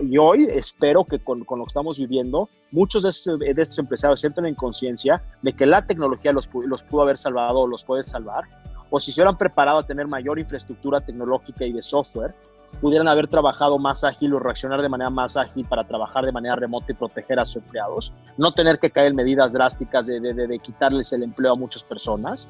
Y hoy espero que con, con, lo que estamos viviendo, muchos de estos, de estos empresarios entren en conciencia de que la tecnología los, los pudo haber salvado o los puede salvar, o si se hubieran preparado a tener mayor infraestructura tecnológica y de software, pudieran haber trabajado más ágil o reaccionar de manera más ágil para trabajar de manera remota y proteger a sus empleados, no tener que caer en medidas drásticas de, de, de quitarles el empleo a muchas personas,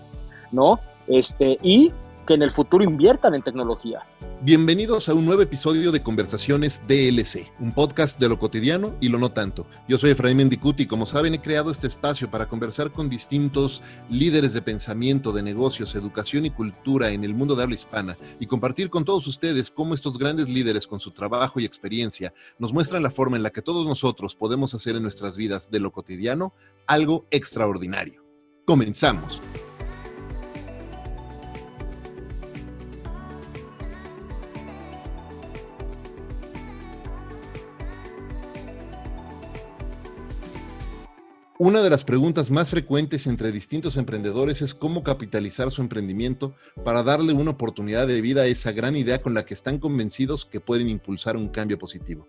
¿no? Este, y que en el futuro inviertan en tecnología. Bienvenidos a un nuevo episodio de Conversaciones DLC, un podcast de lo cotidiano y lo no tanto. Yo soy Efraín Mendicuti y como saben he creado este espacio para conversar con distintos líderes de pensamiento, de negocios, educación y cultura en el mundo de habla hispana y compartir con todos ustedes cómo estos grandes líderes con su trabajo y experiencia nos muestran la forma en la que todos nosotros podemos hacer en nuestras vidas de lo cotidiano algo extraordinario. Comenzamos. Una de las preguntas más frecuentes entre distintos emprendedores es cómo capitalizar su emprendimiento para darle una oportunidad de vida a esa gran idea con la que están convencidos que pueden impulsar un cambio positivo.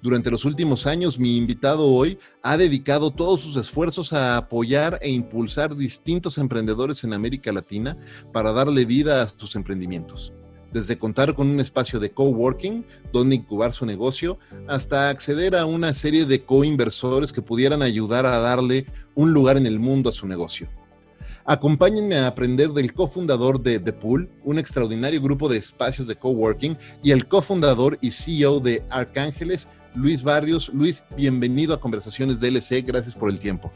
Durante los últimos años, mi invitado hoy ha dedicado todos sus esfuerzos a apoyar e impulsar distintos emprendedores en América Latina para darle vida a sus emprendimientos desde contar con un espacio de coworking donde incubar su negocio, hasta acceder a una serie de coinversores que pudieran ayudar a darle un lugar en el mundo a su negocio. Acompáñenme a aprender del cofundador de The Pool, un extraordinario grupo de espacios de coworking, y el cofundador y CEO de Arcángeles, Luis Barrios. Luis, bienvenido a Conversaciones DLC, gracias por el tiempo.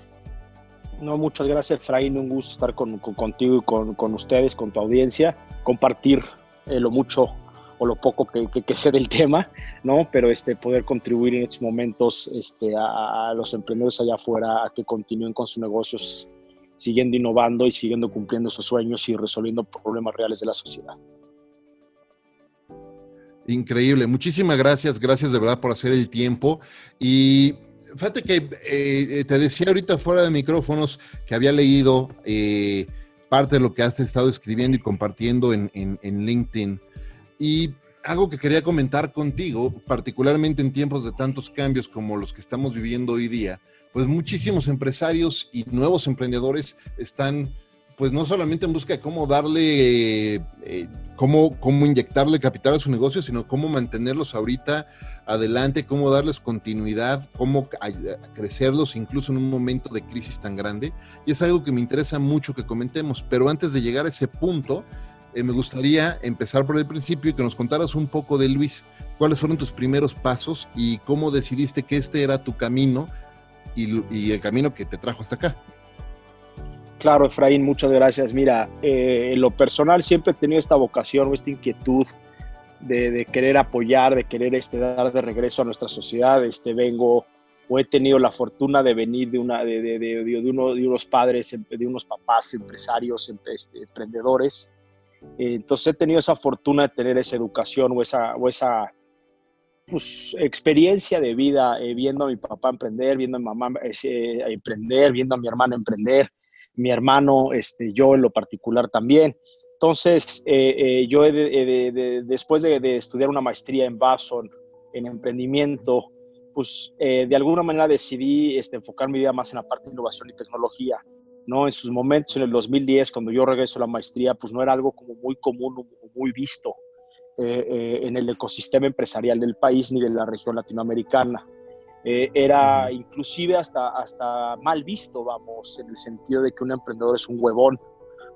No, muchas gracias, Efraín. Un gusto estar con, con, contigo y con, ustedes, con tu audiencia, compartir eh, lo mucho o lo poco que, que, que, sé del tema, ¿no? Pero este, poder contribuir en estos momentos este, a, los emprendedores allá afuera a que continúen con sus negocios, siguiendo innovando y siguiendo cumpliendo sus sueños y resolviendo problemas reales de la sociedad. Increíble, muchísimas gracias, gracias de verdad por hacer el tiempo y fíjate que eh, te decía ahorita fuera de micrófonos que había leído eh, parte de lo que has estado escribiendo y compartiendo en, en, en, LinkedIn. Y algo que quería comentar contigo, particularmente en tiempos de tantos cambios como los que estamos viviendo hoy día, pues muchísimos empresarios y nuevos emprendedores están, pues no solamente en busca de cómo darle, eh, cómo, cómo inyectarle capital a su negocio, sino cómo mantenerlos ahorita adelante, cómo darles continuidad, cómo crecerlos incluso en un momento de crisis tan grande. Y es algo que me interesa mucho que comentemos. Pero antes de llegar a ese punto, eh, me gustaría empezar por el principio y que nos contaras un poco de Luis. ¿Cuáles fueron tus primeros pasos y cómo decidiste que este era tu camino y, y el camino que te trajo hasta acá? Claro, Efraín, muchas gracias. Mira, eh, en lo personal siempre he tenido esta vocación o esta inquietud de, querer apoyar, de querer este, dar de regreso a nuestra sociedad. Este, vengo o he tenido la fortuna de venir de, una, de, de, de de unos padres, de unos papás empresarios, este, emprendedores. Entonces he tenido esa fortuna de tener esa educación o esa, o esa pues, experiencia de vida, eh, viendo a mi papá emprender, viendo a mi mamá eh, emprender, viendo a mi hermano emprender, mi hermano, este, yo en lo particular también. Entonces, eh, eh, yo de, de, de, después de, estudiar una maestría en Babson, en emprendimiento, pues eh, de alguna manera decidí este, enfocar mi vida más en la parte de innovación y tecnología. ¿no? En sus momentos, en el 2010, cuando yo regreso a la maestría, pues no era algo como muy común o muy visto. en el ecosistema empresarial del país ni de la región latinoamericana. era inclusive hasta, hasta mal visto, vamos, en el sentido de que un emprendedor es un huevón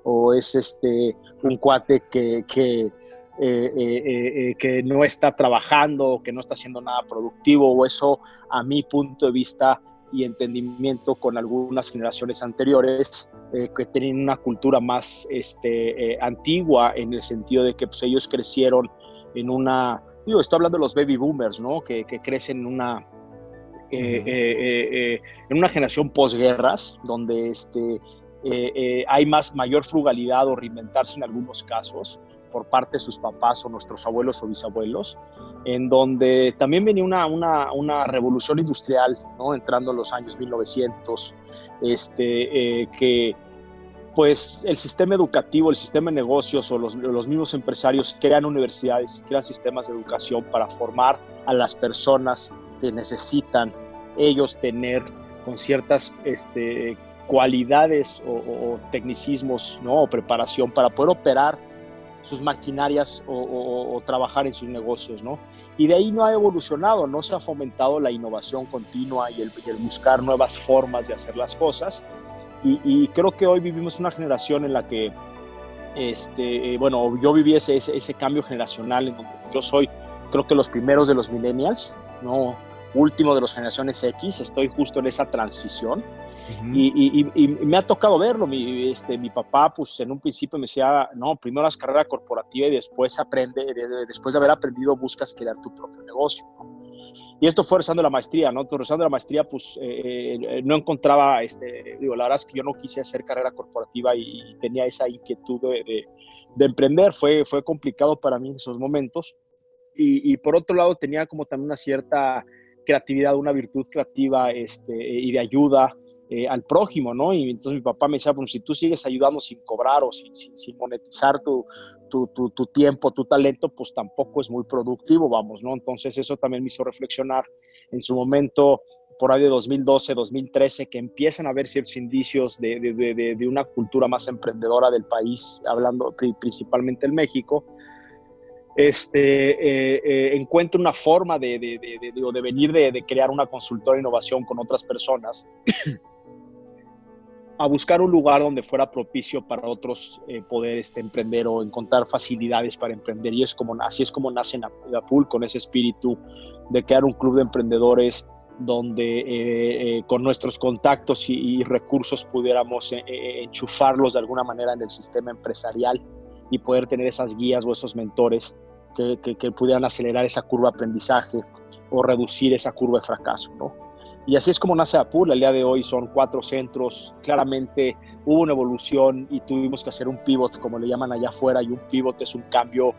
o es este, un cuate que, que, que no está trabajando, que no está haciendo nada productivo, o eso a mi punto de vista y entendimiento con algunas generaciones anteriores eh, que tenían una cultura más este, eh, antigua en el sentido de que pues, ellos crecieron en una, digo, estoy hablando de los baby boomers, ¿no? Que, que crecen en una, eh, en una generación posguerras, donde este, hay más, mayor frugalidad o reinventarse en algunos casos por parte de sus papás o nuestros abuelos o bisabuelos, en donde también venía una, una, una revolución industrial, ¿no? entrando en los años 1900, este, eh, que pues el sistema educativo, el sistema de negocios o los, los, mismos empresarios crean universidades, crean sistemas de educación para formar a las personas que necesitan ellos tener con ciertas este, cualidades o, o, tecnicismos ¿no? o preparación para poder operar sus maquinarias o, trabajar en sus negocios, ¿no? Y de ahí no ha evolucionado, no se ha fomentado la innovación continua y el, buscar nuevas formas de hacer las cosas. Y, creo que hoy vivimos una generación en la que, este, eh, bueno, yo viví ese, ese, cambio generacional en donde yo soy, creo que los primeros de los millennials, no último de las generaciones X, estoy justo en esa transición y, me ha tocado verlo. Mi, este, mi papá, pues en un principio me decía, no, primero las carrera corporativa y después aprende, después de haber aprendido buscas crear tu propio negocio. Y esto fue rezando la maestría, ¿no? Rezando la maestría, pues eh, eh, no encontraba, este, digo, la verdad es que yo no quise hacer carrera corporativa y, tenía esa inquietud de, de, emprender. Fue, fue complicado para mí en esos momentos. Y, y, por otro lado tenía como también una cierta creatividad, una virtud creativa este, y de ayuda eh, al prójimo, ¿no? Y entonces mi papá me decía, bueno, si tú sigues ayudando sin cobrar o sin, sin, monetizar tu, tu, tu, tiempo, tu talento, pues tampoco es muy productivo, vamos, ¿no? Entonces eso también me hizo reflexionar en su momento, por ahí de 2012, 2013, que empiezan a haber ciertos indicios de, de, de, una cultura más emprendedora del país, hablando principalmente en México, este, eh, eh, encuentro una forma de, de, de, de venir de, crear una consultora de innovación con otras personas a buscar un lugar donde fuera propicio para otros eh, poder este, emprender o encontrar facilidades para emprender. Y es como, así es como nace Napul, con ese espíritu de crear un club de emprendedores donde eh, eh, con nuestros contactos y, recursos pudiéramos enchufarlos de alguna manera en el sistema empresarial y poder tener esas guías o esos mentores que, que pudieran acelerar esa curva de aprendizaje o reducir esa curva de fracaso, ¿no? Y así es como nace Apul. El día de hoy son cuatro centros. Claramente hubo una evolución y tuvimos que hacer un pivot, como le llaman allá afuera, y un pivot es un cambio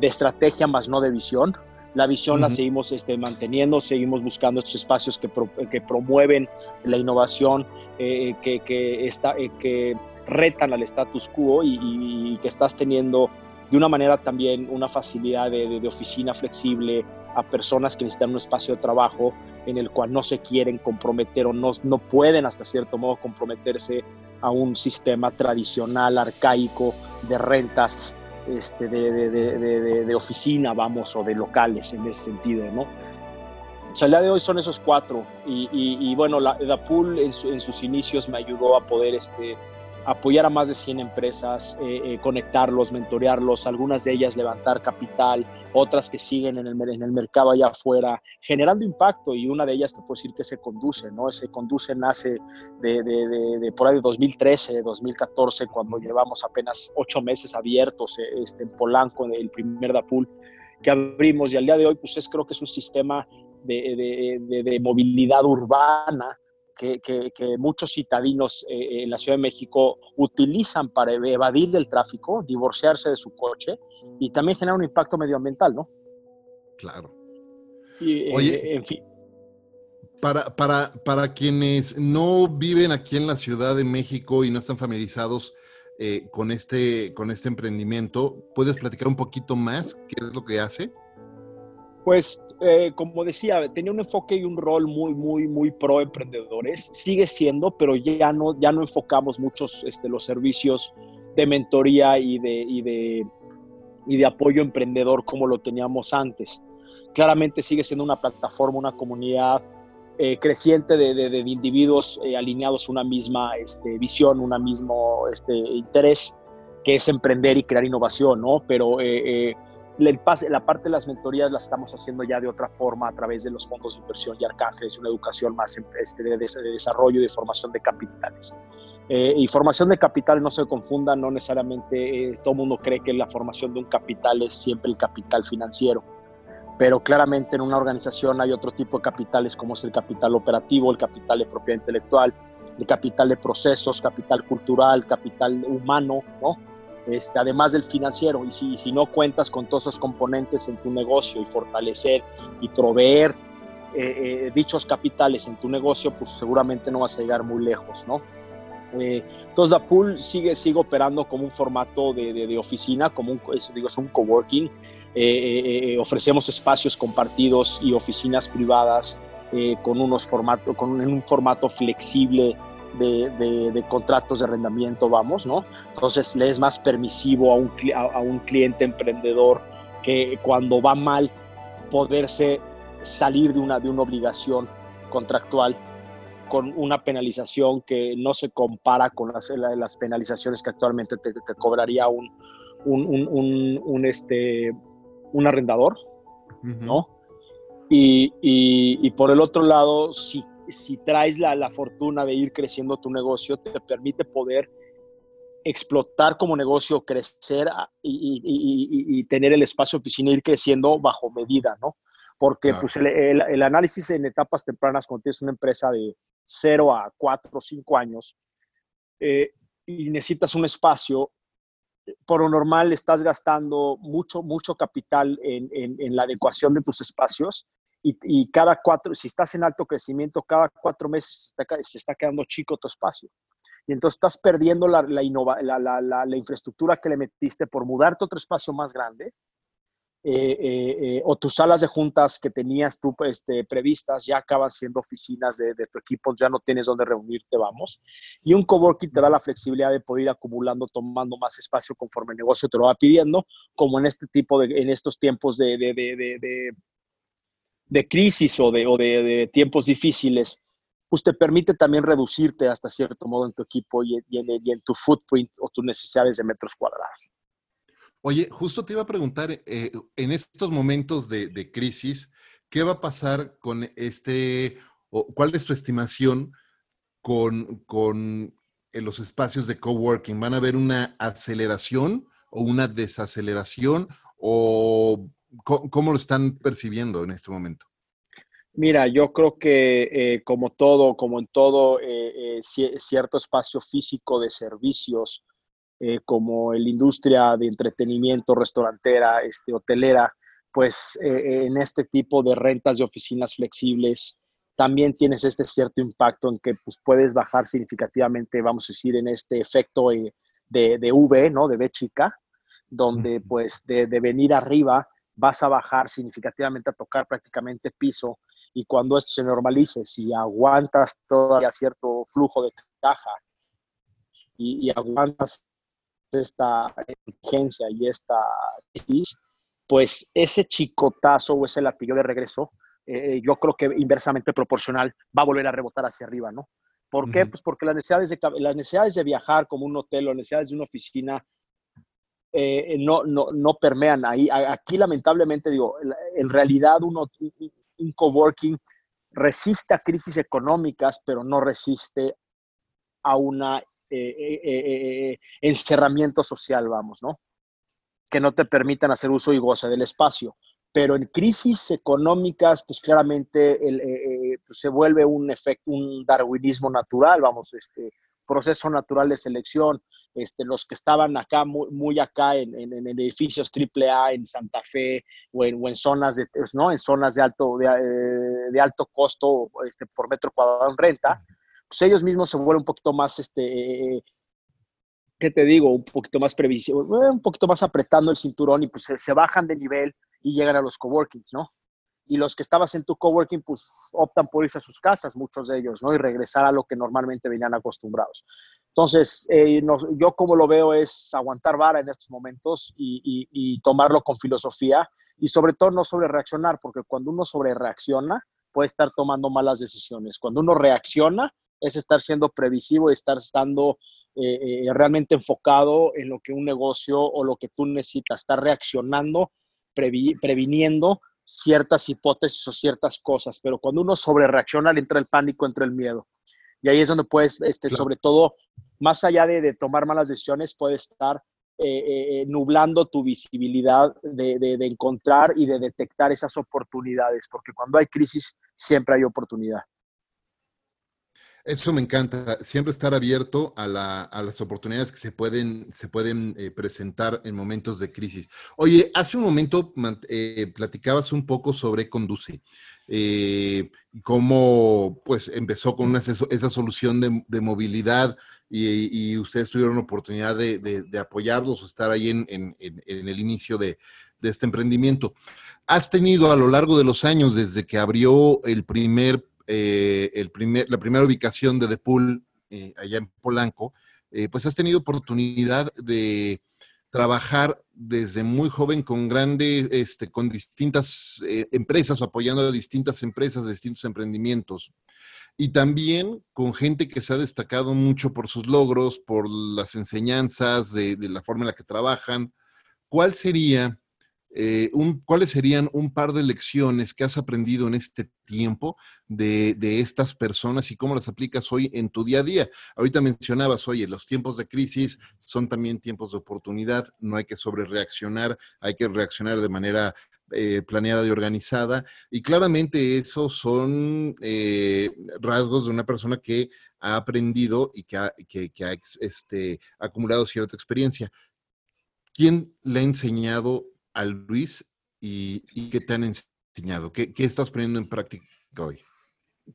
de estrategia más no de visión. La visión la seguimos este, manteniendo, seguimos buscando estos espacios que, que promueven la innovación, eh, que, que, está, eh, que retan al status quo y, que estás teniendo de una manera también una facilidad de, oficina flexible a personas que necesitan un espacio de trabajo en el cual no se quieren comprometer o no, no pueden hasta cierto modo comprometerse a un sistema tradicional, arcaico, de rentas este, de, de, oficina, vamos, o de locales en ese sentido, ¿no? O sea, el día de hoy son esos cuatro y, y, bueno, la, la pool en, en, sus inicios me ayudó a poder este, apoyar a más de 100 empresas, eh, eh, conectarlos, mentorearlos, algunas de ellas levantar capital, otras que siguen en el, en el mercado allá afuera, generando impacto y una de ellas te puedo decir que se conduce, ¿no? Se conduce nace de, de, de, por ahí de 2013, 2014, cuando llevamos apenas ocho meses abiertos eh, este, en Polanco, el primer DAPUL que abrimos y al día de hoy pues es, creo que es un sistema de movilidad urbana que, muchos citadinos eh, en la Ciudad de México utilizan para evadir el tráfico, divorciarse de su coche y también genera un impacto medioambiental, ¿no? Claro. Eh, Oye, en fin. Para, para, para quienes no viven aquí en la Ciudad de México y no están familiarizados eh, con, este, con este emprendimiento, ¿puedes platicar un poquito más qué es lo que hace? Pues eh, como decía, tenía un enfoque y un rol muy, muy, muy pro emprendedores. Sigue siendo, pero ya no, ya no enfocamos muchos este, los servicios de mentoría y de, y de, y de apoyo emprendedor como lo teníamos antes. Claramente sigue siendo una plataforma, una comunidad eh, creciente de, individuos eh, alineados a una misma este, visión, un mismo este, interés, que es emprender y crear innovación, ¿no? Pero eh, la parte de las mentorías la estamos haciendo ya de otra forma a través de los fondos de inversión y arcángeles, una educación más este, de, desarrollo y de formación de capitales. Eh, y formación de capital, no se confunda, no necesariamente eh, todo el mundo cree que la formación de un capital es siempre el capital financiero, pero claramente en una organización hay otro tipo de capitales como es el capital operativo, el capital de propiedad intelectual, el capital de procesos, capital cultural, capital humano, ¿no? Este, además del financiero. Y si, si, no cuentas con todos esos componentes en tu negocio y fortalecer y proveer eh, eh, dichos capitales en tu negocio, pues seguramente no vas a llegar muy lejos, ¿no? Eh, entonces, la pool sigue, sigue operando como un formato de, de, oficina, como un, digo, es un coworking. ofrecemos espacios compartidos y oficinas privadas con, unos formato, con un formato flexible de, contratos de arrendamiento, vamos, ¿no? Entonces le es más permisivo a un, a, un cliente emprendedor que cuando va mal poderse salir de una, de una obligación contractual con una penalización que no se compara con las, las penalizaciones que actualmente te, cobraría un, un, un, este, un arrendador, ¿no? Y, y, y, por el otro lado, si si traes la, la fortuna de ir creciendo tu negocio, te permite poder explotar como negocio, crecer y, tener el espacio de oficina, ir creciendo bajo medida, ¿no? Porque pues, el, análisis en etapas tempranas, cuando tienes una empresa de 0 a 4 o 5 años eh, y necesitas un espacio, por lo normal estás gastando mucho, mucho capital en, en la adecuación de tus espacios y, cada cuatro, si estás en alto crecimiento, cada cuatro meses se está, quedando chico tu espacio. Y entonces estás perdiendo la, la, la, infraestructura que le metiste por mudarte a otro espacio más grande. Eh, eh, eh, o tus salas de juntas que tenías tú este, previstas ya acaban siendo oficinas de, de, tu equipo, ya no tienes donde reunirte, vamos. Y un coworking te da la flexibilidad de poder ir acumulando, tomando más espacio conforme el negocio te lo va pidiendo, como en este tipo de, en estos tiempos de crisis o de, o de, tiempos difíciles, pues te permite también reducirte hasta cierto modo en tu equipo y, en, tu footprint o tus necesidades de metros cuadrados. Oye, justo te iba a preguntar, eh, en estos momentos de, crisis, ¿qué va a pasar con este, o cuál es tu estimación con, con los espacios de coworking? ¿Van a haber una aceleración o una desaceleración? ¿O ¿Cómo, lo están percibiendo en este momento? Mira, yo creo que eh, como todo, como en todo eh, eh, cierto espacio físico de servicios, como la industria de entretenimiento, restaurantera, este, hotelera, pues en este tipo de rentas de oficinas flexibles, también tienes este cierto impacto en que pues, puedes bajar significativamente, vamos a decir, en este efecto de, de V, ¿no? De B chica, donde pues de, de venir arriba vas a bajar significativamente a tocar prácticamente piso y cuando esto se normalice, si aguantas todavía cierto flujo de caja y, aguantas esta emergencia y esta crisis, pues ese chicotazo o ese latillo de regreso, eh, yo creo que inversamente proporcional va a volver a rebotar hacia arriba, ¿no? ¿Por qué? Pues porque las necesidades, de, las necesidades de viajar como un hotel o las necesidades de una oficina eh, no, no, no, permean ahí. Aquí lamentablemente digo, en realidad uno, un coworking resiste a crisis económicas, pero no resiste a un eh, eh, encerramiento social, vamos, ¿no? Que no te permitan hacer uso y goce del espacio. Pero en crisis económicas, pues claramente pues se vuelve un efecto, un darwinismo natural, vamos, este, proceso natural de selección, este, los que estaban acá, muy, acá en, en, edificios AAA en Santa Fe o en, o en zonas de, pues, ¿no? en zonas de alto, de, eh, de alto costo este, por metro cuadrado en renta, pues ellos mismos se vuelven un poquito más, este, ¿qué te digo? Un poquito más previsible, un poquito más apretando el cinturón y pues se, se bajan de nivel y llegan a los coworkings, ¿no? Y los que estabas en tu coworking, pues optan por irse a sus casas, muchos de ellos, ¿no? Y regresar a lo que normalmente venían acostumbrados. Entonces, eh, yo como lo veo es aguantar vara en estos momentos y, tomarlo con filosofía y sobre todo no sobre reaccionar, porque cuando uno sobre reacciona puede estar tomando malas decisiones. Cuando uno reacciona es estar siendo previsivo y estar estando eh, eh, realmente enfocado en lo que un negocio o lo que tú necesitas, estar reaccionando, previniendo ciertas hipótesis o ciertas cosas, pero cuando uno sobre reacciona le entra el pánico, entra el miedo. Y ahí es donde puedes, este, sobre todo, más allá de, tomar malas decisiones, puedes estar eh, eh, eh, nublando tu visibilidad de, de, encontrar y de detectar esas oportunidades, porque cuando hay crisis siempre hay oportunidad. Eso me encanta, siempre estar abierto a, las oportunidades que se pueden, se pueden presentar en momentos de crisis. Oye, hace un momento platicabas un poco sobre Conduce eh, cómo pues empezó con esa solución de, movilidad y, ustedes tuvieron la oportunidad de, apoyarlos o estar ahí en, el inicio de, este emprendimiento. Has tenido a lo largo de los años, desde que abrió el primer, eh, la primera ubicación de The Pool eh, allá en Polanco, eh, pues has tenido oportunidad de trabajar desde muy joven con grandes, este, con distintas eh, empresas, apoyando a distintas empresas, distintos emprendimientos. Y también con gente que se ha destacado mucho por sus logros, por las enseñanzas, de la forma en la que trabajan. ¿Cuál sería eh, ¿cuáles serían un par de lecciones que has aprendido en este tiempo de, estas personas y cómo las aplicas hoy en tu día a día? Ahorita mencionabas, oye, los tiempos de crisis son también tiempos de oportunidad, no hay que sobrereaccionar, hay que reaccionar de manera eh, planeada y organizada. Y claramente esos son eh, rasgos de una persona que ha aprendido y que ha, este, acumulado cierta experiencia. ¿Quién le ha enseñado a Luis y, qué te han enseñado? ¿Qué, estás poniendo en práctica hoy?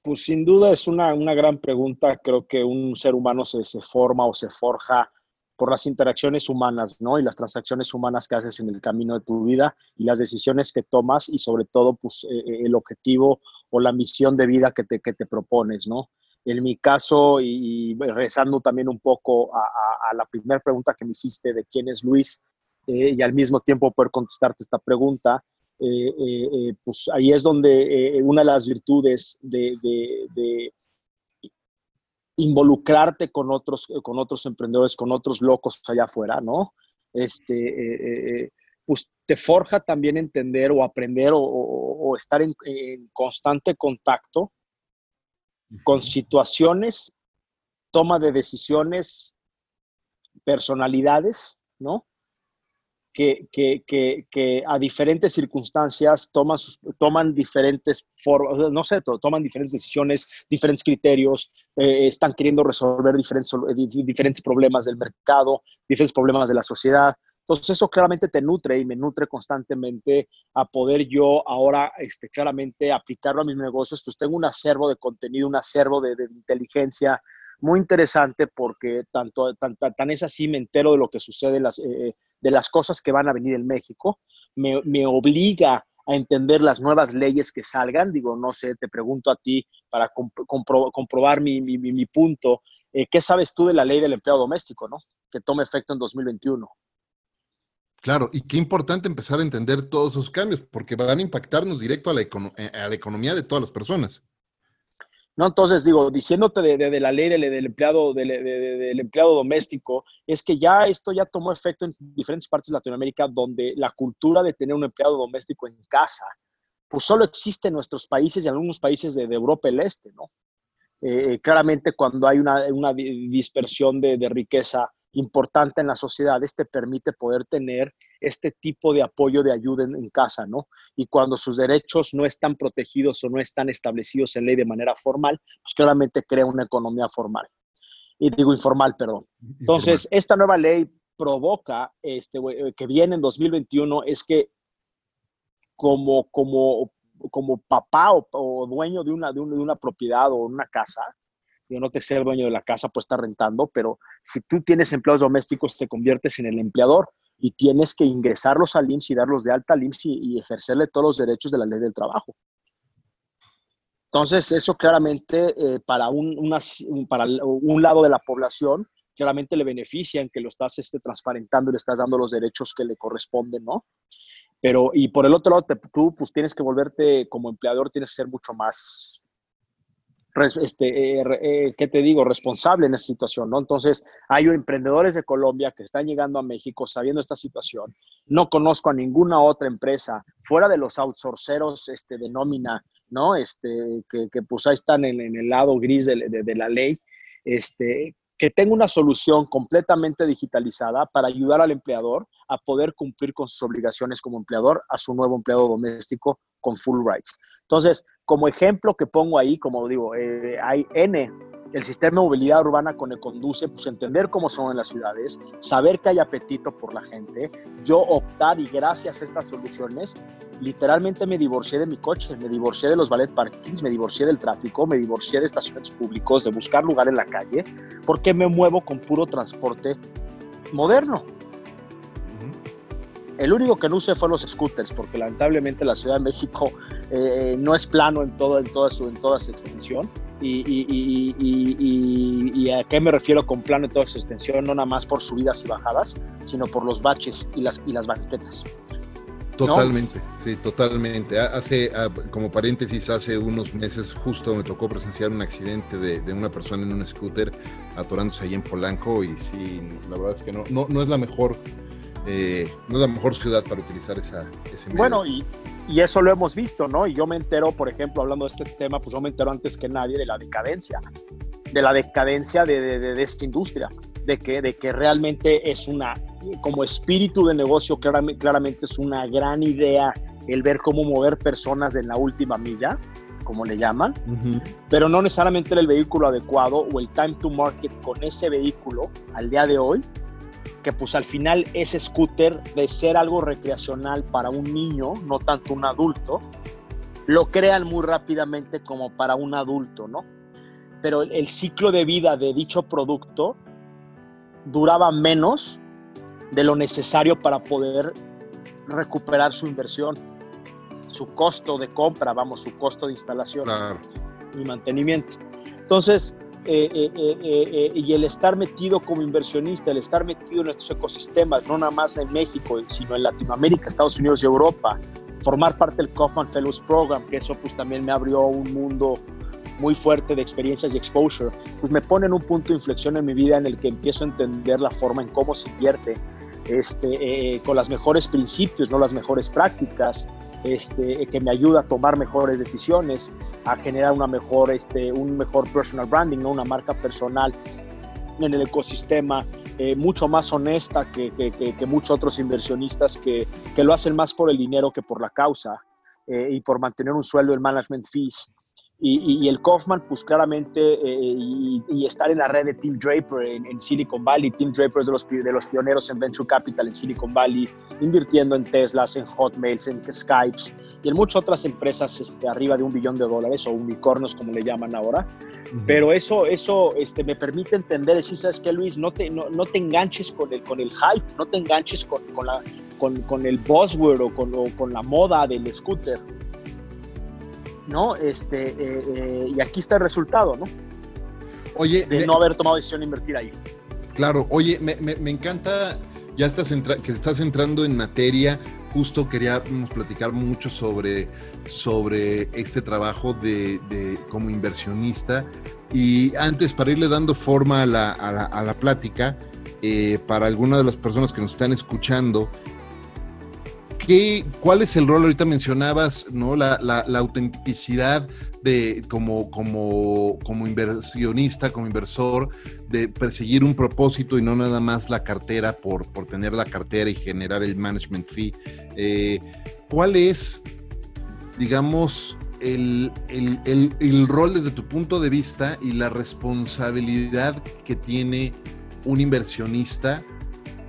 Pues sin duda es una, gran pregunta. Creo que un ser humano se, se, forma o se forja por las interacciones humanas, ¿no? Y las transacciones humanas que haces en el camino de tu vida y las decisiones que tomas y sobre todo, pues, eh, eh, el objetivo o la misión de vida que te, que te propones, ¿no? En mi caso, y, rezando también un poco a, a la primera pregunta que me hiciste de quién es Luis, eh, y al mismo tiempo poder contestarte esta pregunta, eh, eh, pues ahí es donde una de las virtudes de, de, involucrarte con otros, con otros emprendedores, con otros locos allá afuera, ¿no? Este, pues te forja también entender o aprender o, estar en, en, constante contacto con situaciones, toma de decisiones, personalidades, ¿no? Que, que, que, que, a diferentes circunstancias toman, toman diferentes formas, no sé, toman diferentes decisiones, diferentes criterios, eh, están queriendo resolver diferentes, diferentes problemas del mercado, diferentes problemas de la sociedad. Entonces eso claramente te nutre y me nutre constantemente a poder yo ahora este, claramente aplicarlo a mis negocios. Pues tengo un acervo de contenido, un acervo de, de inteligencia, muy interesante porque tanto, tan, tan, es así, me entero de lo que sucede, las, eh, de las cosas que van a venir en México, me, me, obliga a entender las nuevas leyes que salgan. Digo, no sé, te pregunto a ti para comprobar mi, mi, mi punto. Eh, ¿Qué sabes tú de la ley del empleado doméstico, no? Que tome efecto en 2021. Claro, y qué importante empezar a entender todos esos cambios, porque van a impactarnos directo a la, eh, a la economía de todas las personas. ¿No? Entonces, digo, diciéndote de, la ley del, empleado, del, empleado doméstico, es que ya esto ya tomó efecto en diferentes partes de Latinoamérica donde la cultura de tener un empleado doméstico en casa, pues solo existe en nuestros países y en algunos países de, Europa del Este, ¿no? Eh, claramente cuando hay una, una dispersión de, riqueza importante en la sociedad, te permite poder tener este tipo de apoyo de ayuda en, casa, ¿no? Y cuando sus derechos no están protegidos o no están establecidos en ley de manera formal, pues claramente crea una economía formal. Y digo informal, perdón. Entonces, esta nueva ley provoca, este, eh, que viene en 2021, es que como, como, como papá o, dueño de una, de, una propiedad o una casa, yo no te sé el dueño de la casa, pues está rentando, pero si tú tienes empleados domésticos, te conviertes en el empleador y tienes que ingresarlos al IMSS y darlos de alta al IMSS y, ejercerle todos los derechos de la ley del trabajo. Entonces, eso claramente eh, para, un, para un lado de la población claramente le benefician que lo estás este, transparentando y le estás dando los derechos que le corresponden, ¿no? Pero, y por el otro lado, tú pues tienes que volverte como empleador, tienes que ser mucho más, este, eh, eh, ¿qué te digo?, responsable en esta situación, ¿no? Entonces, hay emprendedores de Colombia que están llegando a México sabiendo esta situación. No conozco a ninguna otra empresa fuera de los outsourceros este, de nómina, ¿no? Este, que, pues ahí están en, en el lado gris de, de, de la ley, este, que tenga una solución completamente digitalizada para ayudar al empleador a poder cumplir con sus obligaciones como empleador a su nuevo empleado doméstico con full rights. Entonces, como ejemplo que pongo ahí, como digo, eh, hay N el sistema de movilidad urbana con el conduce, pues entender cómo son en las ciudades, saber que hay apetito por la gente, yo optar y gracias a estas soluciones, literalmente me divorcié de mi coche, me divorcié de los ballet parkings, me divorcié del tráfico, me divorcié de estaciones públicos, de buscar lugar en la calle, porque me muevo con puro transporte moderno. El único que no usé fue los scooters, porque lamentablemente la Ciudad de México eh, no es plano en, todo, en, toda su, en toda su extensión. Y, a qué me refiero con plano en toda su extensión, no nada más por subidas y bajadas, sino por los baches y las, y las banquetas. Totalmente, sí, totalmente. Hace, como paréntesis, hace unos meses justo me tocó presenciar un accidente de, una persona en un scooter atorándose ahí en Polanco y sí, la verdad es que no, no, no es la mejor, eh, no es la mejor ciudad para utilizar esa, ese medio. Bueno, y, y eso lo hemos visto, ¿no? Y yo me entero, por ejemplo, hablando de este tema, pues yo me entero antes que nadie de la decadencia, de la decadencia de, de, esta industria, de que, de que realmente es una, como espíritu de negocio, claramente, claramente es una gran idea el ver cómo mover personas en la última milla, como le llaman, pero no necesariamente el vehículo adecuado o el time to market con ese vehículo al día de hoy que pues al final ese scooter de ser algo recreacional para un niño, no tanto un adulto, lo crean muy rápidamente como para un adulto, ¿no? Pero el ciclo de vida de dicho producto duraba menos de lo necesario para poder recuperar su inversión, su costo de compra, vamos, su costo de instalación y mantenimiento. Entonces, eh, eh, eh, y el estar metido como inversionista, el estar metido en estos ecosistemas, no nada más en México, sino en Latinoamérica, Estados Unidos y Europa, formar parte del Kaufman Fellows Program, que eso pues también me abrió un mundo muy fuerte de experiencias y exposure, pues me pone en un punto de inflexión en mi vida en el que empiezo a entender la forma en cómo se invierte, este, con los mejores principios, no las mejores prácticas, este, que me ayuda a tomar mejores decisiones, a generar una mejor, este, un mejor personal branding, una marca personal en el ecosistema, eh, mucho más honesta que, que, que, muchos otros inversionistas que, lo hacen más por el dinero que por la causa eh, y por mantener un sueldo en management fees. Y, el Kaufman, pues claramente, eh, y, estar en la red de Tim Draper en, Silicon Valley. Tim Draper es de los, de los pioneros en Venture Capital en Silicon Valley, invirtiendo en Teslas, en Hotmails, en Skypes y en muchas otras empresas este, arriba de un billón de dólares o unicornios, como le llaman ahora. Pero eso, eso este, me permite entender, decir, ¿sabes qué, Luis? No te, no, no te enganches con el, con el hype, no te enganches con, con, la, con, con el buzzword o con, o con la moda del scooter ¿no? Este, eh, eh, y aquí está el resultado, ¿no? Oye, de no haber tomado decisión de invertir ahí. Claro, oye, me, me, encanta, ya estás que estás entrando en materia, justo queríamos platicar mucho sobre, sobre este trabajo de, de como inversionista. Y antes, para irle dando forma a la, a la, a la plática, eh, para algunas de las personas que nos están escuchando, ¿Cuál es el rol? Ahorita mencionabas, ¿no? La, autenticidad de como, como, como inversionista, como inversor, de perseguir un propósito y no nada más la cartera por, por tener la cartera y generar el management fee. Eh, ¿Cuál es, digamos, el, el, rol desde tu punto de vista y la responsabilidad que tiene un inversionista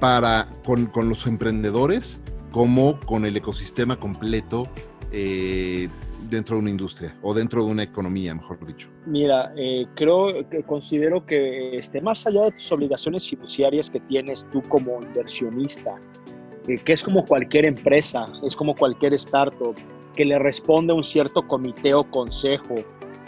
para con, con los emprendedores como con el ecosistema completo eh, dentro de una industria o dentro de una economía, mejor dicho? Mira, eh, creo que considero que este, más allá de tus obligaciones fiduciarias que tienes tú como inversionista, que es como cualquier empresa, es como cualquier startup, que le responde a un cierto comité o consejo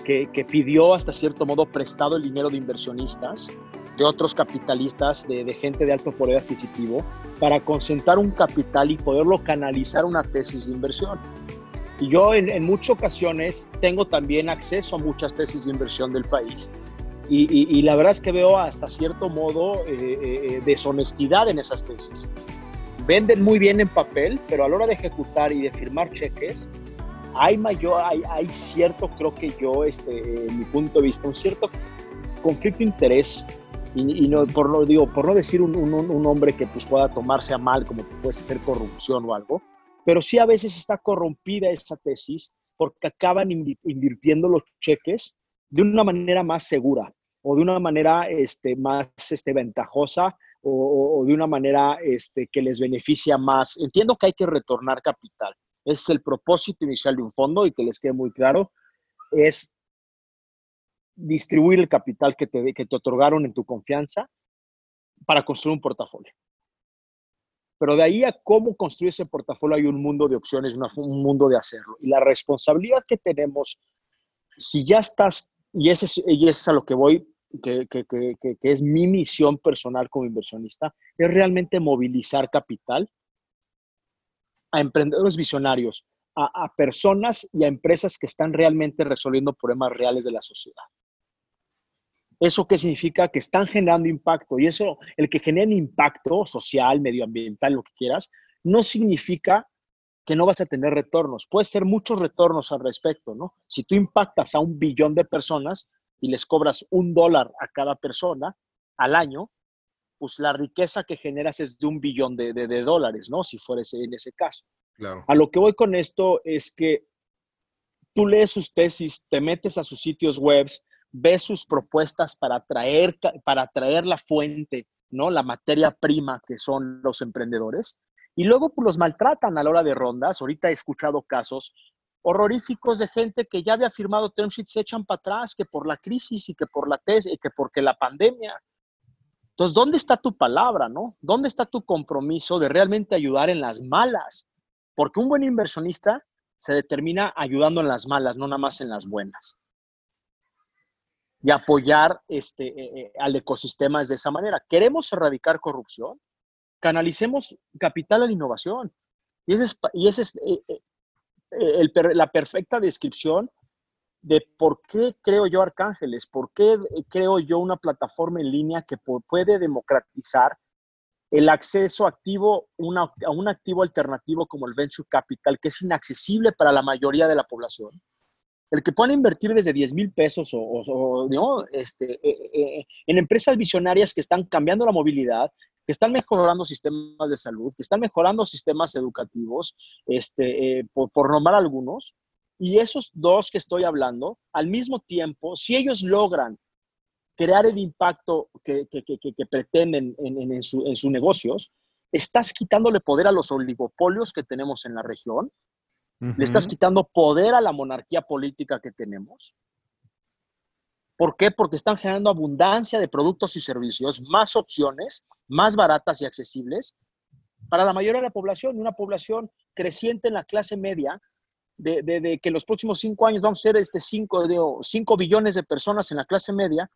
que, que pidió hasta cierto modo prestado el dinero de inversionistas, de otros capitalistas, de, gente de alto poder adquisitivo, para concentrar un capital y poderlo canalizar una tesis de inversión. Y yo en, muchas ocasiones tengo también acceso a muchas tesis de inversión del país. Y, la verdad es que veo hasta cierto modo eh, eh, eh, deshonestidad en esas tesis. Venden muy bien en papel, pero a la hora de ejecutar y de firmar cheques, hay mayor, hay, hay cierto, creo que yo, este, en mi punto de vista, un cierto conflicto de interés y, no, por, no, digo, por no decir un, un, un, hombre que pues, pueda tomarse a mal como puede ser corrupción o algo, pero sí a veces está corrompida esa tesis porque acaban invirtiendo los cheques de una manera más segura o de una manera este, más este, ventajosa o, o, de una manera este, que les beneficia más. Entiendo que hay que retornar capital. Ese es el propósito inicial de un fondo y que les quede muy claro, es distribuir el capital que te, que te otorgaron en tu confianza para construir un portafolio. Pero de ahí a cómo construir ese portafolio hay un mundo de opciones, un mundo de hacerlo. Y la responsabilidad que tenemos, si ya estás, y ese es, a lo que voy, que, que, que, es mi misión personal como inversionista, es realmente movilizar capital a emprendedores visionarios, a personas y a empresas que están realmente resolviendo problemas reales de la sociedad. ¿Eso qué significa? Que están generando impacto. Y eso, el que genere impacto social, medioambiental, lo que quieras, no significa que no vas a tener retornos. Puede ser muchos retornos al respecto, ¿no? Si tú impactas a un billón de personas y les cobras un dólar a cada persona al año, pues la riqueza que generas es de un billón de, dólares, ¿no? Si fuera en ese caso. Claro. A lo que voy con esto es que tú lees sus tesis, te metes a sus sitios webs, ve sus propuestas para traer, para traer la fuente, ¿no? La materia prima que son los emprendedores. Y luego pues, los maltratan a la hora de rondas. Ahorita he escuchado casos horroríficos de gente que ya había firmado term sheets se echan para atrás, que por la crisis y que por la tesis y que porque la pandemia. Entonces, ¿dónde está tu palabra, no? ¿Dónde está tu compromiso de realmente ayudar en las malas? Porque un buen inversionista se determina ayudando en las malas, no nada más en las buenas y apoyar este, eh, eh, al ecosistema de esa manera. ¿Queremos erradicar corrupción? Canalicemos capital a la innovación. Y esa es, y ese es eh, la perfecta descripción de por qué creo yo Arcángeles, por qué creo yo una plataforma en línea que puede democratizar el acceso activo a un activo alternativo como el venture capital, que es inaccesible para la mayoría de la población el que puedan invertir desde 10 mil pesos o, ¿no? este, eh, eh, en empresas visionarias que están cambiando la movilidad, que están mejorando sistemas de salud, que están mejorando sistemas educativos, este, eh, por, nombrar algunos. Y esos dos que estoy hablando, al mismo tiempo, si ellos logran crear el impacto que, pretenden en, en sus negocios, estás quitándole poder a los oligopolios que tenemos en la región, le estás quitando poder a la monarquía política que tenemos. ¿Por qué? Porque están generando abundancia de productos y servicios, más opciones, más baratas y accesibles para la mayoría de la población, una población creciente en la clase media, de, que en los próximos cinco años vamos a ser este cinco, cinco billones de personas en la clase media,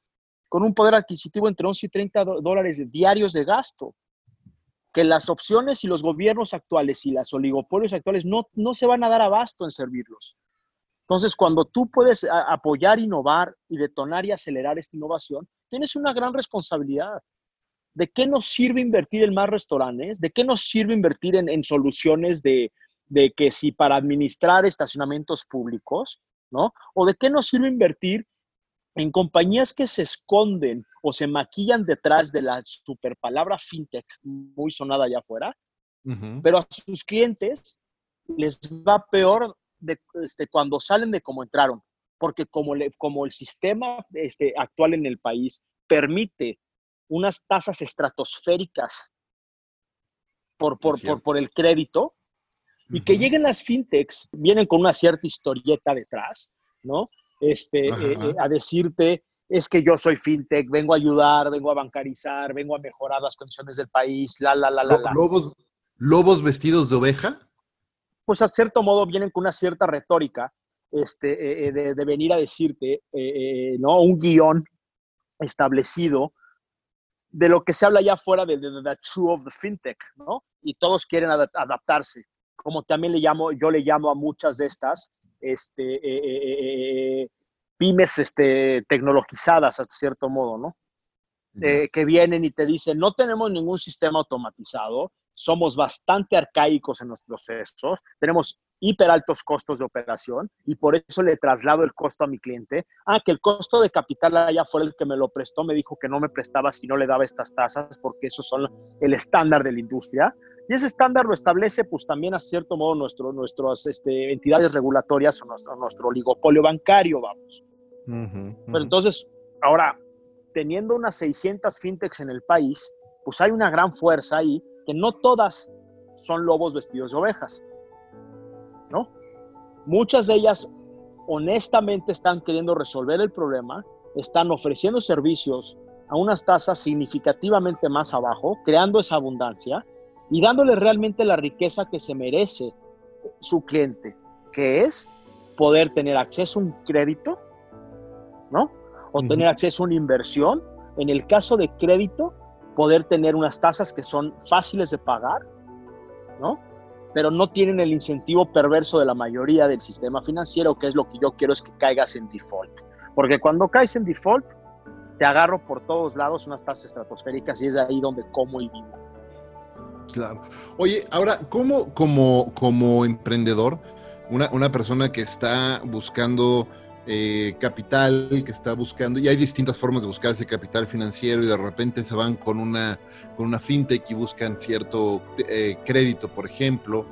con un poder adquisitivo entre 11 y 30 dólares diarios de gasto que las opciones y los gobiernos actuales y las oligopolios actuales no, no se van a dar abasto en servirlos. Entonces, cuando tú puedes apoyar, innovar y detonar y acelerar esta innovación, tienes una gran responsabilidad. ¿De qué nos sirve invertir en más restaurantes? ¿De qué nos sirve invertir en, en soluciones de, de que si para administrar estacionamientos públicos, ¿no? ¿O de qué nos sirve invertir en compañías que se esconden o se maquillan detrás de la super palabra fintech muy sonada allá afuera, pero a sus clientes les va peor de, este, cuando salen de cómo entraron, porque como, le, como el sistema este, actual en el país permite unas tasas estratosféricas por, por, por, por el crédito, y que lleguen las fintechs, vienen con una cierta historieta detrás, ¿no? este, eh, eh, a decirte, es que yo soy fintech, vengo a ayudar, vengo a bancarizar, vengo a mejorar las condiciones del país, la, la, la, la. ¿Lobos, lobos vestidos de oveja? Pues a cierto modo vienen con una cierta retórica este, eh, de, venir a decirte, ¿no? Un guion establecido de lo que se habla ya fuera de, de, the true of the fintech, ¿no? Y todos quieren adaptarse, como también le llamo, yo le llamo a muchas de estas este, eh, eh, eh, pymes este, tecnologizadas hasta cierto modo, ¿no? que vienen y te dicen, no tenemos ningún sistema automatizado, somos bastante arcaicos en los procesos, tenemos hiper altos costos de operación y por eso le traslado el costo a mi cliente. Ah, que el costo de capital allá fuera el que me lo prestó, me dijo que no me prestaba si no le daba estas tasas porque esos son el estándar de la industria. Y ese estándar lo establece pues también a cierto modo nuestro, nuestras este, entidades regulatorias o nuestro, nuestro oligopolio bancario, vamos. Pero entonces, ahora, teniendo unas 600 fintechs en el país, pues hay una gran fuerza ahí que no todas son lobos vestidos de ovejas, ¿no? Muchas de ellas honestamente están queriendo resolver el problema, están ofreciendo servicios a unas tasas significativamente más abajo, creando esa abundancia y dándole realmente la riqueza que se merece su cliente, que es poder tener acceso a un crédito, ¿no? O tener acceso a una inversión. En el caso de crédito, poder tener unas tasas que son fáciles de pagar, ¿no? Pero no tienen el incentivo perverso de la mayoría del sistema financiero, que es lo que yo quiero es que caigas en default. Porque cuando caes en default, te agarro por todos lados unas tasas estratosféricas y es ahí donde como y vivo. Claro. Oye, ahora, ¿cómo como, como emprendedor, una, una persona que está buscando eh, capital que está buscando, y hay distintas formas de buscar ese capital financiero y de repente se van con una, con una fintech y buscan cierto eh, crédito, por ejemplo,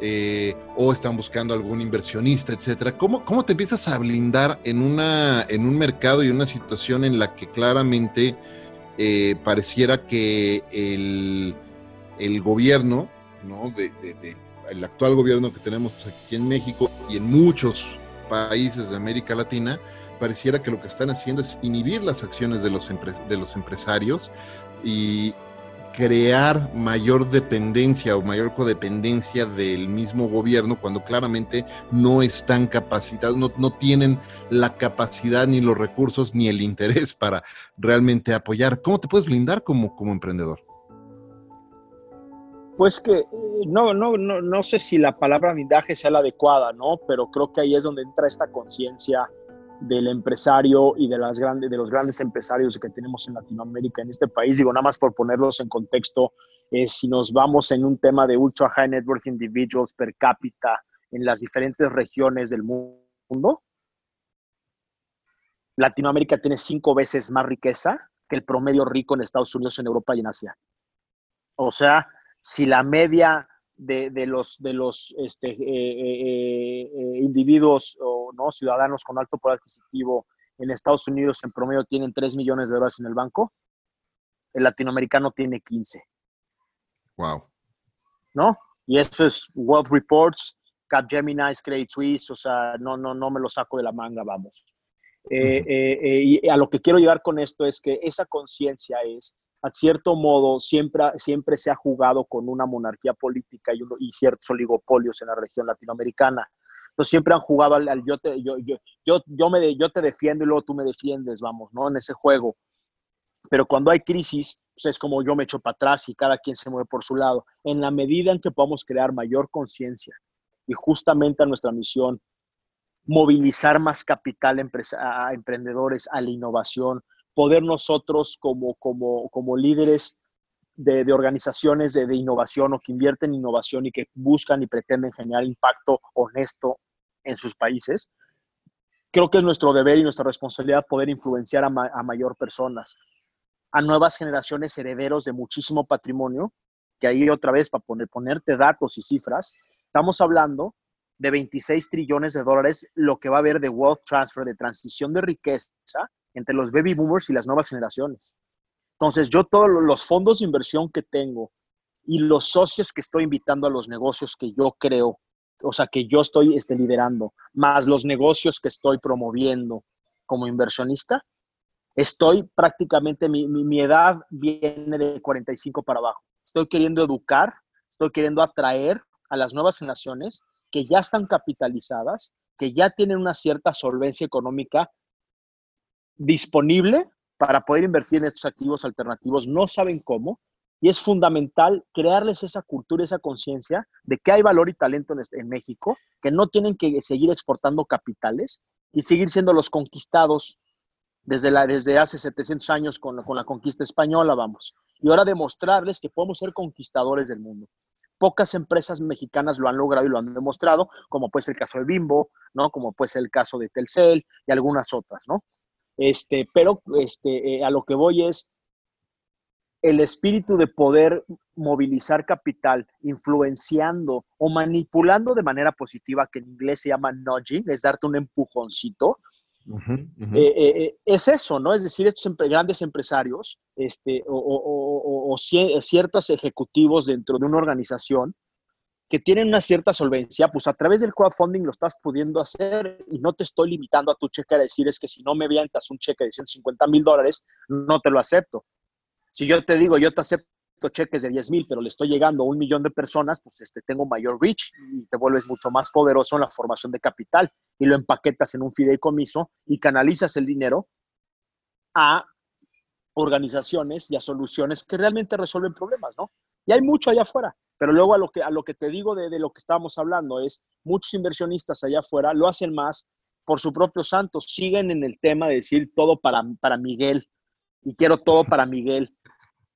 eh, o están buscando algún inversionista, etcétera. ¿Cómo, ¿Cómo te empiezas a blindar en, una, en un mercado y una situación en la que claramente pareciera que el, el gobierno, ¿no? De, el actual gobierno que tenemos aquí en México y en muchos países de América Latina, pareciera que lo que están haciendo es inhibir las acciones de los, de los empresarios y crear mayor dependencia o mayor codependencia del mismo gobierno cuando claramente no están capacitados, no, no, tienen la capacidad ni los recursos ni el interés para realmente apoyar. ¿Cómo te puedes blindar como, como emprendedor? Pues que no, no, no, no sé si la palabra blindaje sea la adecuada, ¿no? Pero creo que ahí es donde entra esta conciencia del empresario y de, las grandes, de los grandes empresarios que tenemos en Latinoamérica, en este país. Digo, nada más por ponerlos en contexto, eh, si nos vamos en un tema de ultra high net worth individuals per cápita en las diferentes regiones del mundo, Latinoamérica tiene cinco veces más riqueza que el promedio rico en Estados Unidos, en Europa y en Asia. O sea, si la media de, los, de los este, eh, eh, eh, individuos o ¿no? ciudadanos con alto poder adquisitivo en Estados Unidos en promedio tienen 3 millones de dólares en el banco, el latinoamericano tiene 15. Wow. ¿No? Y eso es Wealth Reports, Capgemini, Credit Suisse, o sea, no, no, no me lo saco de la manga, vamos. y a lo que quiero llegar con esto es que esa conciencia es a cierto modo siempre, siempre se ha jugado con una monarquía política y, y ciertos oligopolios en la región latinoamericana. Entonces siempre han jugado al, yo, te, yo, yo, yo, yo, me, yo te defiendo y luego tú me defiendes, vamos, ¿no? En ese juego. Pero cuando hay crisis, pues es como yo me echo para atrás y cada quien se mueve por su lado. En la medida en que podamos crear mayor conciencia y justamente a nuestra misión, movilizar más capital a emprendedores, a la innovación, poder nosotros como, como, como líderes de, de organizaciones de, de, innovación o que invierten en innovación y que buscan y pretenden generar impacto honesto en sus países, creo que es nuestro deber y nuestra responsabilidad poder influenciar a, ma, a mayor personas, a nuevas generaciones herederos de muchísimo patrimonio, que ahí otra vez para poner, ponerte datos y cifras, estamos hablando de 26 trillones de dólares, lo que va a haber de wealth transfer, de transición de riqueza entre los baby boomers y las nuevas generaciones. Entonces, yo todos los fondos de inversión que tengo y los socios que estoy invitando a los negocios que yo creo, o sea, que yo estoy este, liderando, más los negocios que estoy promoviendo como inversionista, estoy prácticamente, mi, mi, mi edad viene de 45 para abajo. Estoy queriendo educar, estoy queriendo atraer a las nuevas generaciones que ya están capitalizadas, que ya tienen una cierta solvencia económica disponible para poder invertir en estos activos alternativos, no saben cómo, y es fundamental crearles esa cultura, esa conciencia de que hay valor y talento en, México, que no tienen que seguir exportando capitales y seguir siendo los conquistados desde, desde hace 700 años con, con la conquista española, vamos. Y ahora demostrarles que podemos ser conquistadores del mundo. Pocas empresas mexicanas lo han logrado y lo han demostrado, como puede ser el caso de Bimbo, ¿no? Como puede ser el caso de Telcel y algunas otras, ¿no? Este, pero este, eh, a lo que voy es el espíritu de poder movilizar capital, influenciando o manipulando de manera positiva, que en inglés se llama nudging, es darte un empujoncito, eh, eh, es eso, ¿no? Es decir, estos grandes empresarios este, o, ciertos ejecutivos dentro de una organización que tienen una cierta solvencia, pues a través del crowdfunding lo estás pudiendo hacer y no te estoy limitando a tu cheque a decir es que si no me vientas un cheque de 150 mil dólares, no te lo acepto. Si yo te digo, yo te acepto cheques de 10 mil, pero le estoy llegando a un millón de personas, pues este, tengo mayor reach y te vuelves mucho más poderoso en la formación de capital y lo empaquetas en un fideicomiso y canalizas el dinero a organizaciones y a soluciones que realmente resuelven problemas, ¿no? Y hay mucho allá afuera, pero luego a lo que, a lo que te digo de, de lo que estábamos hablando es, muchos inversionistas allá afuera lo hacen más por su propio santo, siguen en el tema de decir todo para, para Miguel y quiero todo para Miguel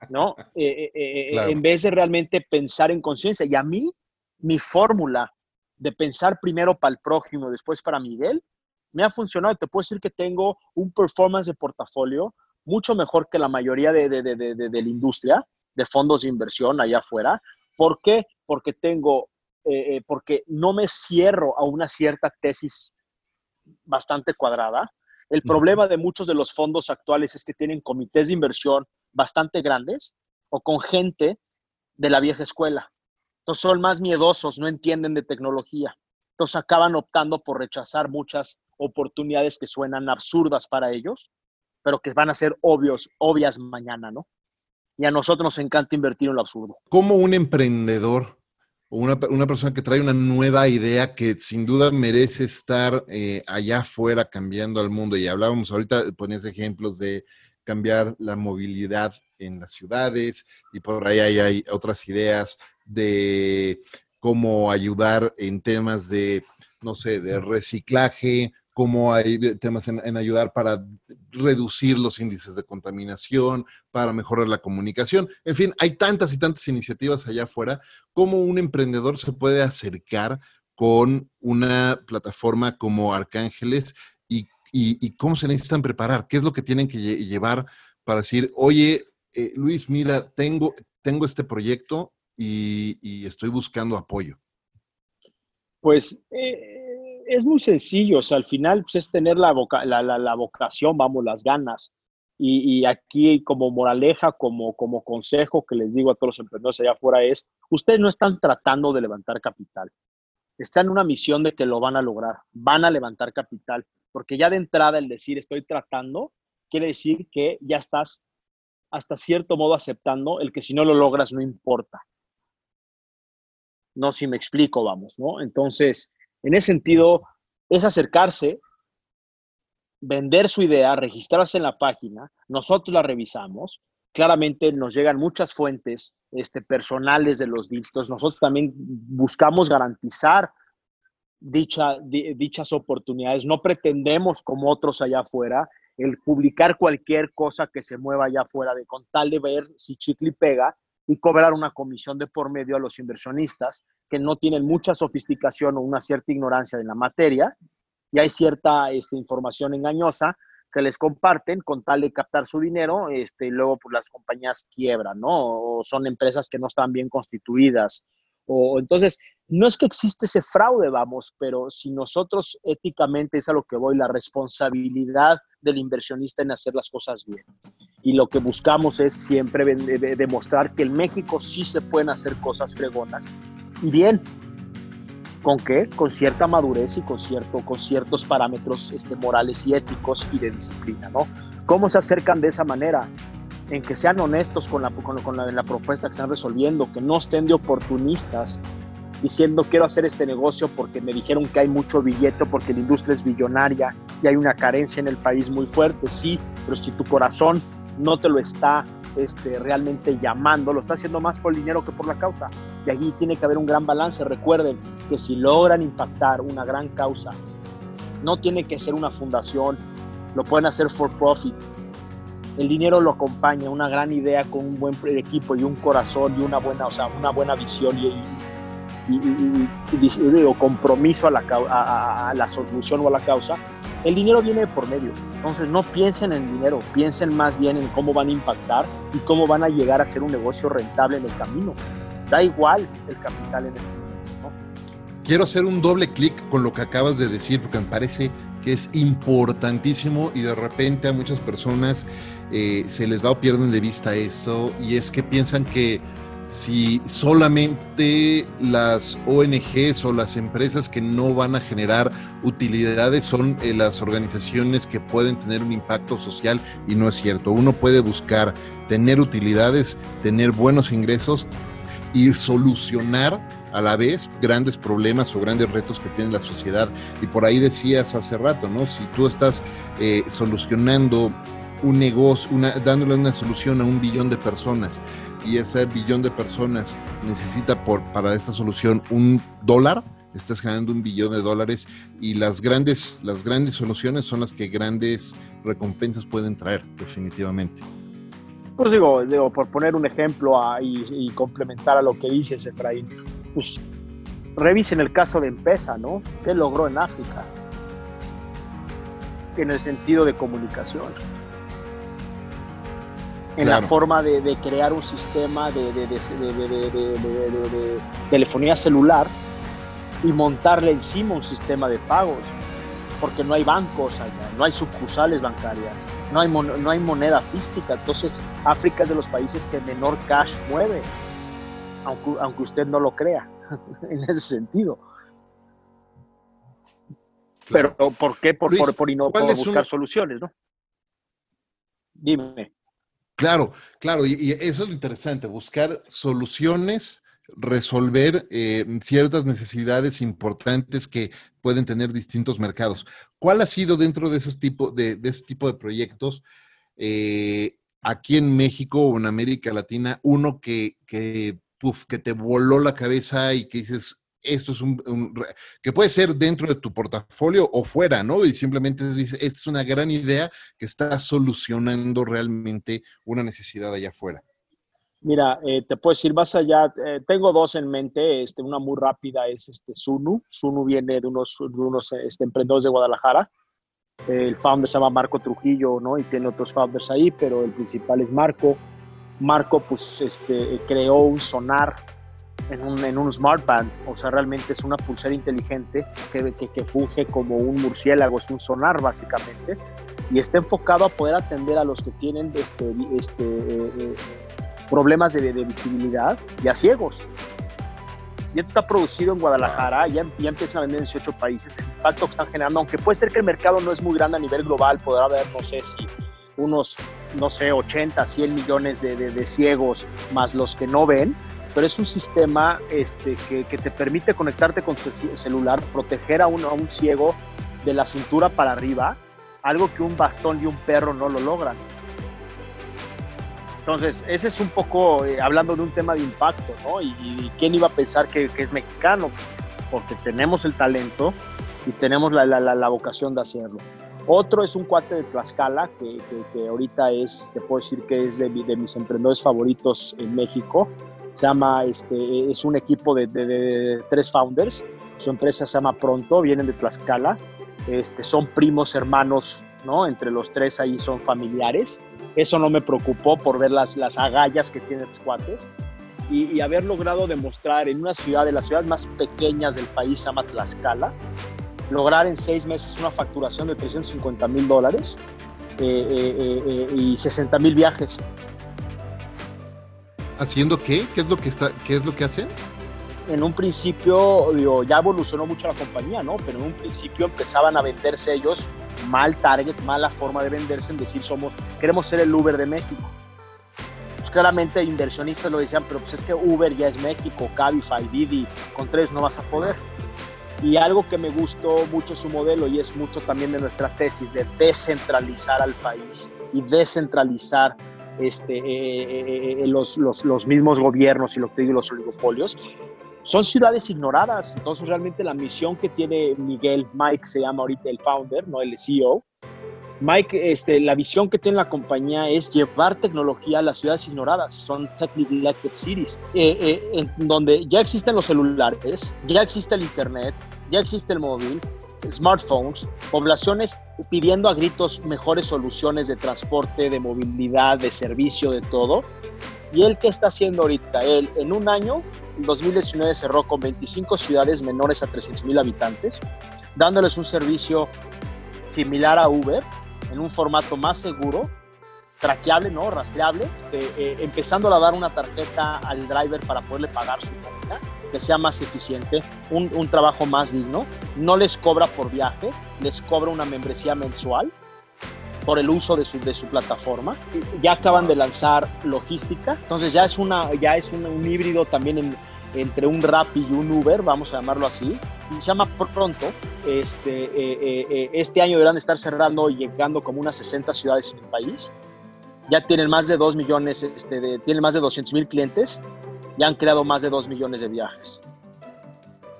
¿no? Eh, eh, eh, en vez de realmente pensar en conciencia. Y a mí, mi fórmula de pensar primero para el prójimo, después para Miguel, me ha funcionado. Te puedo decir que tengo un performance de portafolio mucho mejor que la mayoría de, de, la industria de fondos de inversión allá afuera. ¿Por qué? Porque tengo, porque no me cierro a una cierta tesis bastante cuadrada. El problema de muchos de los fondos actuales es que tienen comités de inversión bastante grandes o con gente de la vieja escuela. Entonces son más miedosos, no entienden de tecnología. Entonces acaban optando por rechazar muchas oportunidades que suenan absurdas para ellos, pero que van a ser obvios, obvias mañana, ¿no? Y a nosotros nos encanta invertir en lo absurdo. Como un emprendedor o una, una, persona que trae una nueva idea que sin duda merece estar eh, allá afuera cambiando al mundo, y hablábamos ahorita, ponías ejemplos de cambiar la movilidad en las ciudades y por ahí hay, otras ideas de cómo ayudar en temas de, no sé, de reciclaje, cómo hay temas en, ayudar para reducir los índices de contaminación, para mejorar la comunicación. En fin, hay tantas y tantas iniciativas allá afuera. ¿Cómo un emprendedor se puede acercar con una plataforma como Arcángeles y, cómo se necesitan preparar, qué es lo que tienen que llevar para decir, oye, eh, Luis, mira, tengo, tengo este proyecto y, estoy buscando apoyo. Pues eh, es muy sencillo, o sea, al final pues, es tener la, la, vocación, vamos, las ganas. Y, aquí como moraleja, como, como consejo que les digo a todos los emprendedores allá afuera es, ustedes no están tratando de levantar capital, están en una misión de que lo van a lograr, van a levantar capital porque ya de entrada el decir estoy tratando quiere decir que ya estás hasta cierto modo aceptando el que si no lo logras no importa. No si me explico, vamos, ¿no? Entonces, en ese sentido, es acercarse, vender su idea, registrarse en la página, nosotros la revisamos, claramente nos llegan muchas fuentes este, personales de los discos, nosotros también buscamos garantizar dicha, dichas oportunidades. No pretendemos, como otros allá afuera, el publicar cualquier cosa que se mueva allá afuera, de con tal de ver si chicle pega y cobrar una comisión de por medio a los inversionistas que no tienen mucha sofisticación o una cierta ignorancia en la materia y hay cierta este, información engañosa que les comparten con tal de captar su dinero, este, y luego pues, las compañías quiebran, ¿no? O son empresas que no están bien constituidas. O, entonces, no es que existe ese fraude, vamos, pero si nosotros éticamente es a lo que voy, la responsabilidad del inversionista en hacer las cosas bien. Y lo que buscamos es siempre demostrar que en México sí se pueden hacer cosas fregonas. Y bien, ¿con qué? Con cierta madurez y con, cierto, con ciertos parámetros este, morales y éticos y de disciplina, ¿no? ¿Cómo se acercan de esa manera? En que sean honestos con la, con, con la, la propuesta que están resolviendo, que no estén de oportunistas, diciendo quiero hacer este negocio porque me dijeron que hay mucho billete, porque la industria es billonaria y hay una carencia en el país muy fuerte. Sí, pero si tu corazón no te lo está este, realmente llamando, lo está haciendo más por el dinero que por la causa. Y allí tiene que haber un gran balance. Recuerden que si logran impactar una gran causa, no tiene que ser una fundación, lo pueden hacer for profit. El dinero lo acompaña, una gran idea con un buen equipo y un corazón y una buena, o sea, una buena visión y, y, compromiso a la, a, a la solución o a la causa el dinero viene por medio. Entonces no piensen en dinero, piensen más bien en cómo van a impactar y cómo van a llegar a ser un negocio rentable en el camino. Da igual el capital en este momento. Quiero hacer un doble clic con lo que acabas de decir porque me parece que es importantísimo y de repente a muchas personas eh, se les va o pierden de vista esto y es que piensan que si solamente las ONGs o las empresas que no van a generar utilidades son eh, las organizaciones que pueden tener un impacto social y no es cierto. Uno puede buscar tener utilidades, tener buenos ingresos y solucionar a la vez grandes problemas o grandes retos que tiene la sociedad. Y por ahí decías hace rato, ¿no? Si tú estás eh, solucionando un negocio, dándole una solución a un billón de personas y ese billón de personas necesita por, para esta solución un dólar, estás generando un billón de dólares y las grandes, las grandes soluciones son las que grandes recompensas pueden traer, definitivamente. Pues digo, digo por poner un ejemplo y, complementar a lo que dices, Efraín, pues revisen el caso de Empesa, ¿no? ¿Qué logró en África? En el sentido de comunicación en la forma de, crear un sistema de, telefonía celular y montarle encima un sistema de pagos, porque no hay bancos allá, no hay sucursales bancarias, no hay, no hay moneda física. Entonces, África es de los países que menor cash mueve, aunque, aunque usted no lo crea, en ese sentido. Pero, ¿por qué? Por, por, por, no, por buscar soluciones, ¿no? Dime. Claro, claro, y, eso es lo interesante, buscar soluciones, resolver eh, ciertas necesidades importantes que pueden tener distintos mercados. ¿Cuál ha sido dentro de ese tipo de, ese tipo de proyectos eh, aquí en México o en América Latina, uno que, que, que te voló la cabeza y que dices, esto es un, que puede ser dentro de tu portafolio o fuera, ¿no? Y simplemente dice, esta es una gran idea que está solucionando realmente una necesidad allá afuera. Mira, eh, te puedo decir más allá, eh, tengo dos en mente, este, una muy rápida es este Sunu, Sunu viene de unos, unos este, emprendedores de Guadalajara, el founder se llama Marco Trujillo, ¿no? Y tiene otros founders ahí, pero el principal es Marco. Marco, pues, este, creó un sonar en un, en un smart band, o sea, realmente es una pulsera inteligente que, que, funge como un murciélago, es un sonar básicamente, y está enfocado a poder atender a los que tienen este, este, eh, eh, problemas de, de, visibilidad y a ciegos. Y esto está producido en Guadalajara, ya, ya empiezan a vender en 18 países. El impacto que están generando, aunque puede ser que el mercado no es muy grande a nivel global, podrá haber, no sé si unos, no sé, 80, 100 millones de, de, de ciegos más los que no ven, pero es un sistema este, que, que, te permite conectarte con celular, proteger a un, a un ciego de la cintura para arriba, algo que un bastón y un perro no lo logran. Entonces, ese es un poco eh, hablando de un tema de impacto, ¿no? Y, quién iba a pensar que, que, es mexicano, porque tenemos el talento y tenemos la, la, la, vocación de hacerlo. Otro es un cuate de Tlaxcala, que, que, ahorita es, te puedo decir que es de, de mis emprendedores favoritos en México, se llama, este, es un equipo de, tres founders, su empresa se llama Pronto, vienen de Tlaxcala, este, son primos hermanos, ¿no? Entre los tres ahí son familiares. Eso no me preocupó por ver las, las agallas que tienen los cuates y, haber logrado demostrar en una ciudad de las ciudades más pequeñas del país, se llama Tlaxcala, lograr en seis meses una facturación de 350 mil dólares eh, eh, eh, y 60 mil viajes ¿Haciendo qué? ¿Qué es lo que, está, qué es lo que hacen? En un principio, digo, ya evolucionó mucho la compañía, ¿no? Pero en un principio empezaban a venderse ellos mal target, mala forma de venderse, en decir, somos, queremos ser el Uber de México. Pues claramente inversionistas lo decían, pero pues es que Uber ya es México, Cabify, Didi, con tres no vas a poder. Y algo que me gustó mucho su modelo y es mucho también de nuestra tesis de descentralizar al país y descentralizar este, eh, los, los, los, mismos gobiernos y lo que digo, los oligopolios, son ciudades ignoradas. Entonces, realmente la misión que tiene Miguel, Mike se llama ahorita el founder, no el CEO, Mike, este, la visión que tiene la compañía es llevar tecnología a las ciudades ignoradas, son technically elected cities, eh, eh, en donde ya existen los celulares, ya existe el internet, ya existe el móvil, smartphones, poblaciones pidiendo a gritos mejores soluciones de transporte, de movilidad, de servicio, de todo. ¿Y él qué está haciendo ahorita? Él en un año, en 2019 cerró con 25 ciudades menores a 300 mil habitantes, dándoles un servicio similar a Uber, en un formato más seguro, traqueable, ¿no? Rastreable, este, eh, empezando a dar una tarjeta al driver para poderle pagar su comida, que sea más eficiente, un, trabajo más digno. No les cobra por viaje, les cobra una membresía mensual por el uso de su, plataforma. Ya acaban de lanzar logística, entonces ya es, una, ya es un, híbrido también en, entre un Rappi y un Uber, vamos a llamarlo así, y se llama Pronto. Este, eh, eh, eh, este año deberán estar cerrando y llegando como unas 60 ciudades en el país. Ya tienen más de 2 millones, este, de, tienen más de 200 mil clientes y han creado más de 2 millones de viajes.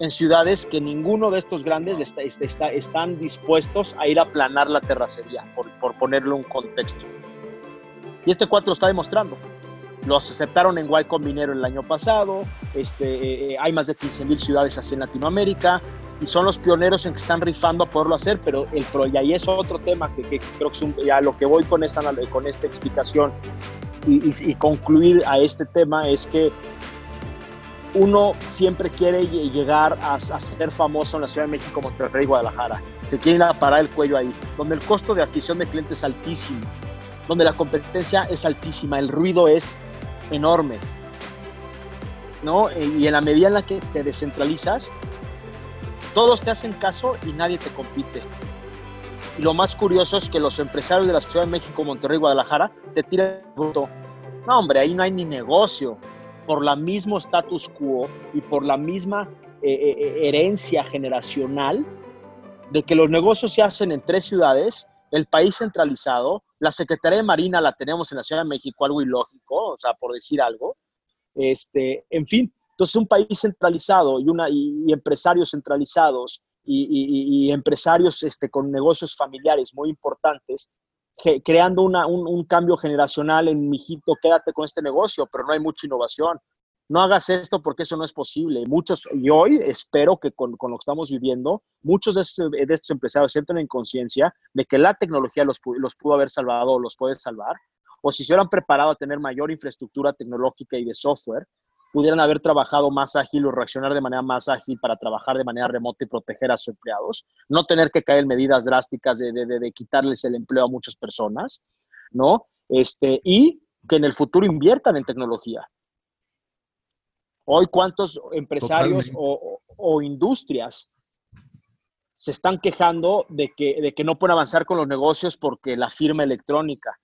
En ciudades que ninguno de estos grandes está, está, están dispuestos a ir a planar la terracería, por, por ponerle un contexto. Y este cuatro está demostrando. Los aceptaron en Y Combinero el año pasado, este, eh, hay más de 15 mil ciudades así en Latinoamérica y son los pioneros en que están rifando a poderlo hacer, pero el pro, y ahí es otro tema que, creo que es un, ya lo que voy con esta, con esta explicación y, concluir a este tema es que uno siempre quiere llegar a, ser famoso en la Ciudad de México, Monterrey Guadalajara. Se quiere a parar el cuello ahí, donde el costo de adquisición de clientes es altísimo, donde la competencia es altísima, el ruido es enorme. ¿no? Y en la medida en la que te descentralizas, todos te hacen caso y nadie te compite. Y lo más curioso es que los empresarios de la Ciudad de México, Monterrey, Guadalajara, te tiran bruto. No, hombre, ahí no hay ni negocio. Por la mismo status quo y por la misma eh, eh, eh, herencia generacional de que los negocios se hacen en tres ciudades, el país centralizado, la Secretaría de Marina la tenemos en la Ciudad de México, algo ilógico, o sea, por decir algo. Este, en fin, entonces un país centralizado y, una, y, empresarios centralizados y, empresarios este, con negocios familiares muy importantes, creando una, un, un, cambio generacional en, mijito, quédate con este negocio, pero no hay mucha innovación no hagas esto porque eso no es posible. Muchos, y hoy espero que con, con lo que estamos viviendo, muchos de estos, de estos empresarios sienten en conciencia de que la tecnología los, los pudo haber salvado o los puede salvar, o si se hubieran preparado a tener mayor infraestructura tecnológica y de software, pudieran haber trabajado más ágil o reaccionar de manera más ágil para trabajar de manera remota y proteger a sus empleados, no tener que caer en medidas drásticas de, de, de, de quitarles el empleo a muchas personas, ¿no? Este, y que en el futuro inviertan en tecnología. Hoy, ¿cuántos empresarios o, industrias se están quejando de que, de que no pueden avanzar con los negocios porque la firma electrónica?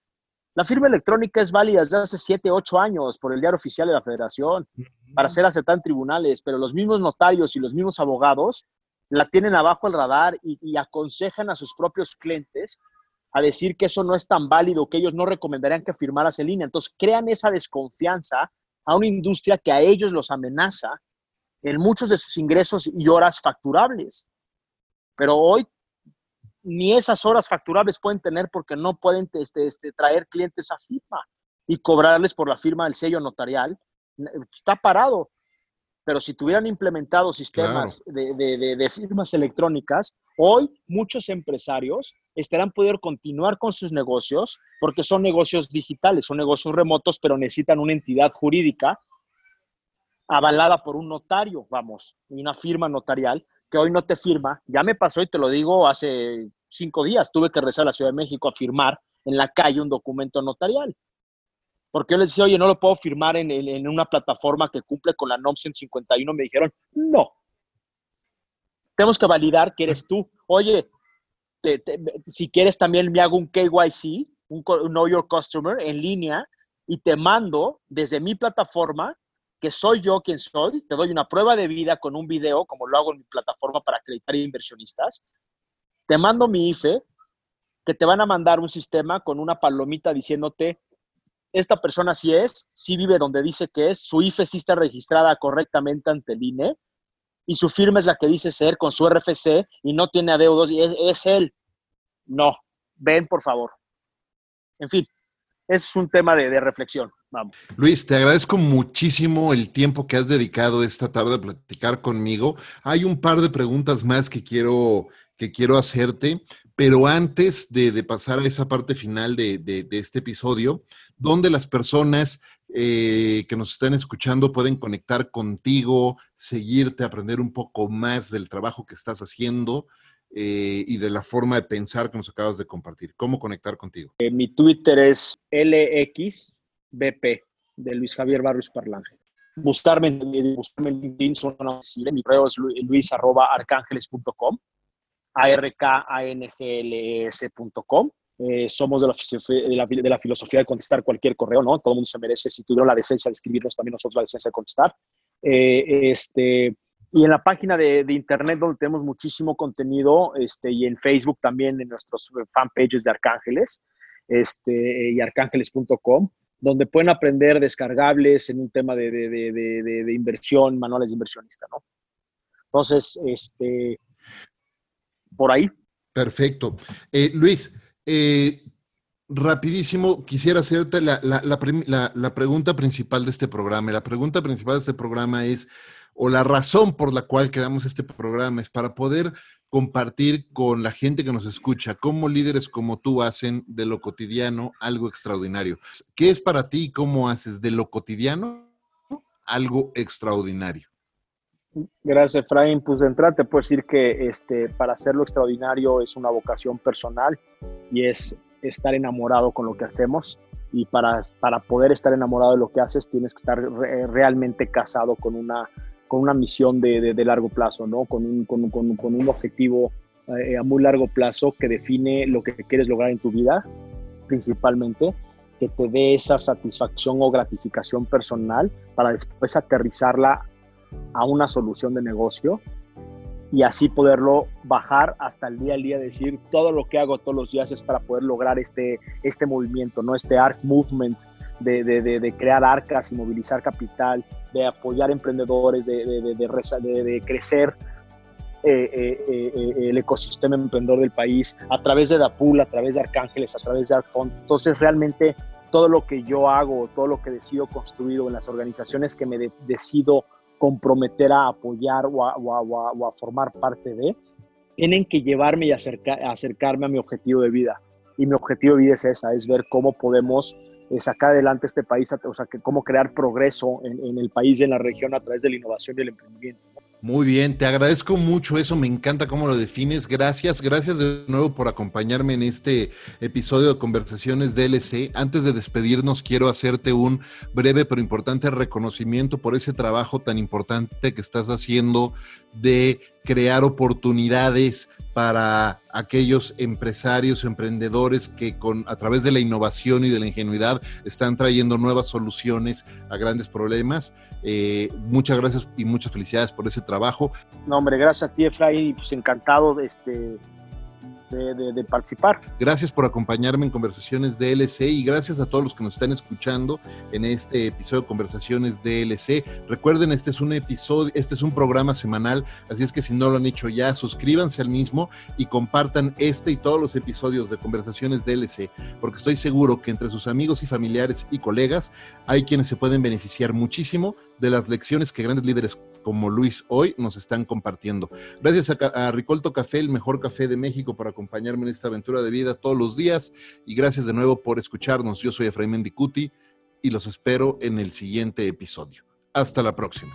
La firma electrónica es válida desde hace 7, 8 años por el diario oficial de la federación para ser aceptada en tribunales, pero los mismos notarios y los mismos abogados la tienen abajo el radar y, y, aconsejan a sus propios clientes a decir que eso no es tan válido, que ellos no recomendarían que firmaras en línea. Entonces crean esa desconfianza a una industria que a ellos los amenaza en muchos de sus ingresos y horas facturables. Pero hoy ni esas horas facturables pueden tener porque no pueden este, este, traer clientes a firma y cobrarles por la firma del sello notarial. Está parado. Pero si tuvieran implementado sistemas de, de, de, firmas electrónicas, hoy muchos empresarios estarán pudiendo continuar con sus negocios porque son negocios digitales, son negocios remotos, pero necesitan una entidad jurídica avalada por un notario, vamos, una firma notarial que hoy no te firma. Ya me pasó y te lo digo hace cinco días, tuve que regresar a la Ciudad de México a firmar en la calle un documento notarial. Porque yo les decía, oye, no lo puedo firmar en, en una plataforma que cumple con la NOM 151. Me dijeron, no. Tenemos que validar que eres tú. Oye, si quieres también me hago un KYC, un Know Your Customer en línea y te mando desde mi plataforma que soy yo quien soy, te doy una prueba de vida con un video, como lo hago en mi plataforma para acreditar inversionistas, te mando mi IFE que te van a mandar un sistema con una palomita diciéndote, esta persona sí es, sí vive donde dice que es, su IFE sí está registrada correctamente ante el INE y su firma es la que dice ser con su RFC y no tiene adeudos y es, él. No, ven por favor. En fin, es un tema de reflexión. Vamos. Luis, te agradezco muchísimo el tiempo que has dedicado esta tarde a platicar conmigo. Hay un par de preguntas más que quiero, que quiero hacerte, pero antes de, pasar a esa parte final de, este episodio, donde las personas eh, que nos están escuchando pueden conectar contigo, seguirte, aprender un poco más del trabajo que estás haciendo eh, y de la forma de pensar que nos acabas de compartir. ¿Cómo conectar contigo? Eh, mi Twitter es LXBP de Luis Javier Barrios Parlange. Buscarme, buscarme en LinkedIn, mi correo es luis.arcángeles.com arkangls.com. Eh, somos de la, de, la, de la, filosofía de contestar cualquier correo, ¿no? Todo el mundo se merece, si tuvieron la decencia de escribirnos, también nosotros la decencia de contestar. Eh, este, y en la página de, de, internet donde tenemos muchísimo contenido, este, y en Facebook también, en nuestros fanpages de Arcángeles, este, y arcángeles.com, donde pueden aprender descargables en un tema de, de, inversión, manuales de inversionista, ¿no? Entonces, este, por ahí. Perfecto. Eh, Luis, eh, rapidísimo, quisiera hacerte la, la, pregunta principal de este programa. La pregunta principal de este programa es, o la razón por la cual creamos este programa es para poder compartir con la gente que nos escucha cómo líderes como tú hacen de lo cotidiano algo extraordinario. ¿Qué es para ti y cómo haces de lo cotidiano algo extraordinario? Gracias, Efraín. Pues de entrada te puedo decir que este, para hacerlo extraordinario es una vocación personal y es estar enamorado con lo que hacemos. Y para, para poder estar enamorado de lo que haces, tienes que estar realmente casado con una, con una misión de, de, largo plazo, ¿no? con, un, con, con, con un objetivo eh, a muy largo plazo que define lo que quieres lograr en tu vida, principalmente, que te dé esa satisfacción o gratificación personal para después aterrizarla a una solución de negocio y así poderlo bajar hasta el día al día, decir todo lo que hago todos los días es para poder lograr este, este movimiento, ¿no? este ARC movement de, de, de, crear arcas y movilizar capital, de apoyar emprendedores, de, de crecer eh, eh, eh, el ecosistema emprendedor del país a través de DAPUL, a través de Arcángeles, a través de ARCFON. Entonces realmente todo lo que yo hago, todo lo que decido construir en las organizaciones que me decido comprometer a apoyar o a, formar parte de, tienen que llevarme y acercarme a mi objetivo de vida. Y mi objetivo de vida es esa, es ver cómo podemos eh, sacar adelante este país, o sea, que cómo crear progreso en, en, el país y en la región a través de la innovación y el emprendimiento. Muy bien, te agradezco mucho eso, me encanta cómo lo defines. Gracias, gracias de nuevo por acompañarme en este episodio de Conversaciones DLC. Antes de despedirnos, quiero hacerte un breve pero importante reconocimiento por ese trabajo tan importante que estás haciendo de crear oportunidades para aquellos empresarios, emprendedores que con, a través de la innovación y de la ingenuidad están trayendo nuevas soluciones a grandes problemas. Eh, muchas gracias y muchas felicidades por ese trabajo. No, hombre, gracias a ti, Efraín, pues encantado de, este, de, participar. Gracias por acompañarme en Conversaciones DLC y gracias a todos los que nos están escuchando en este episodio de Conversaciones DLC. Recuerden, este es un episodio, este es un programa semanal, así es que si no lo han hecho ya, suscríbanse al mismo y compartan este y todos los episodios de Conversaciones DLC, porque estoy seguro que entre sus amigos y familiares y colegas hay quienes se pueden beneficiar muchísimo de las lecciones que grandes líderes como Luis hoy nos están compartiendo. Gracias a, Ricolto Café, el mejor café de México, por acompañarme en esta aventura de vida todos los días. Y gracias de nuevo por escucharnos. Yo soy Efraín Mendicuti y los espero en el siguiente episodio. Hasta la próxima.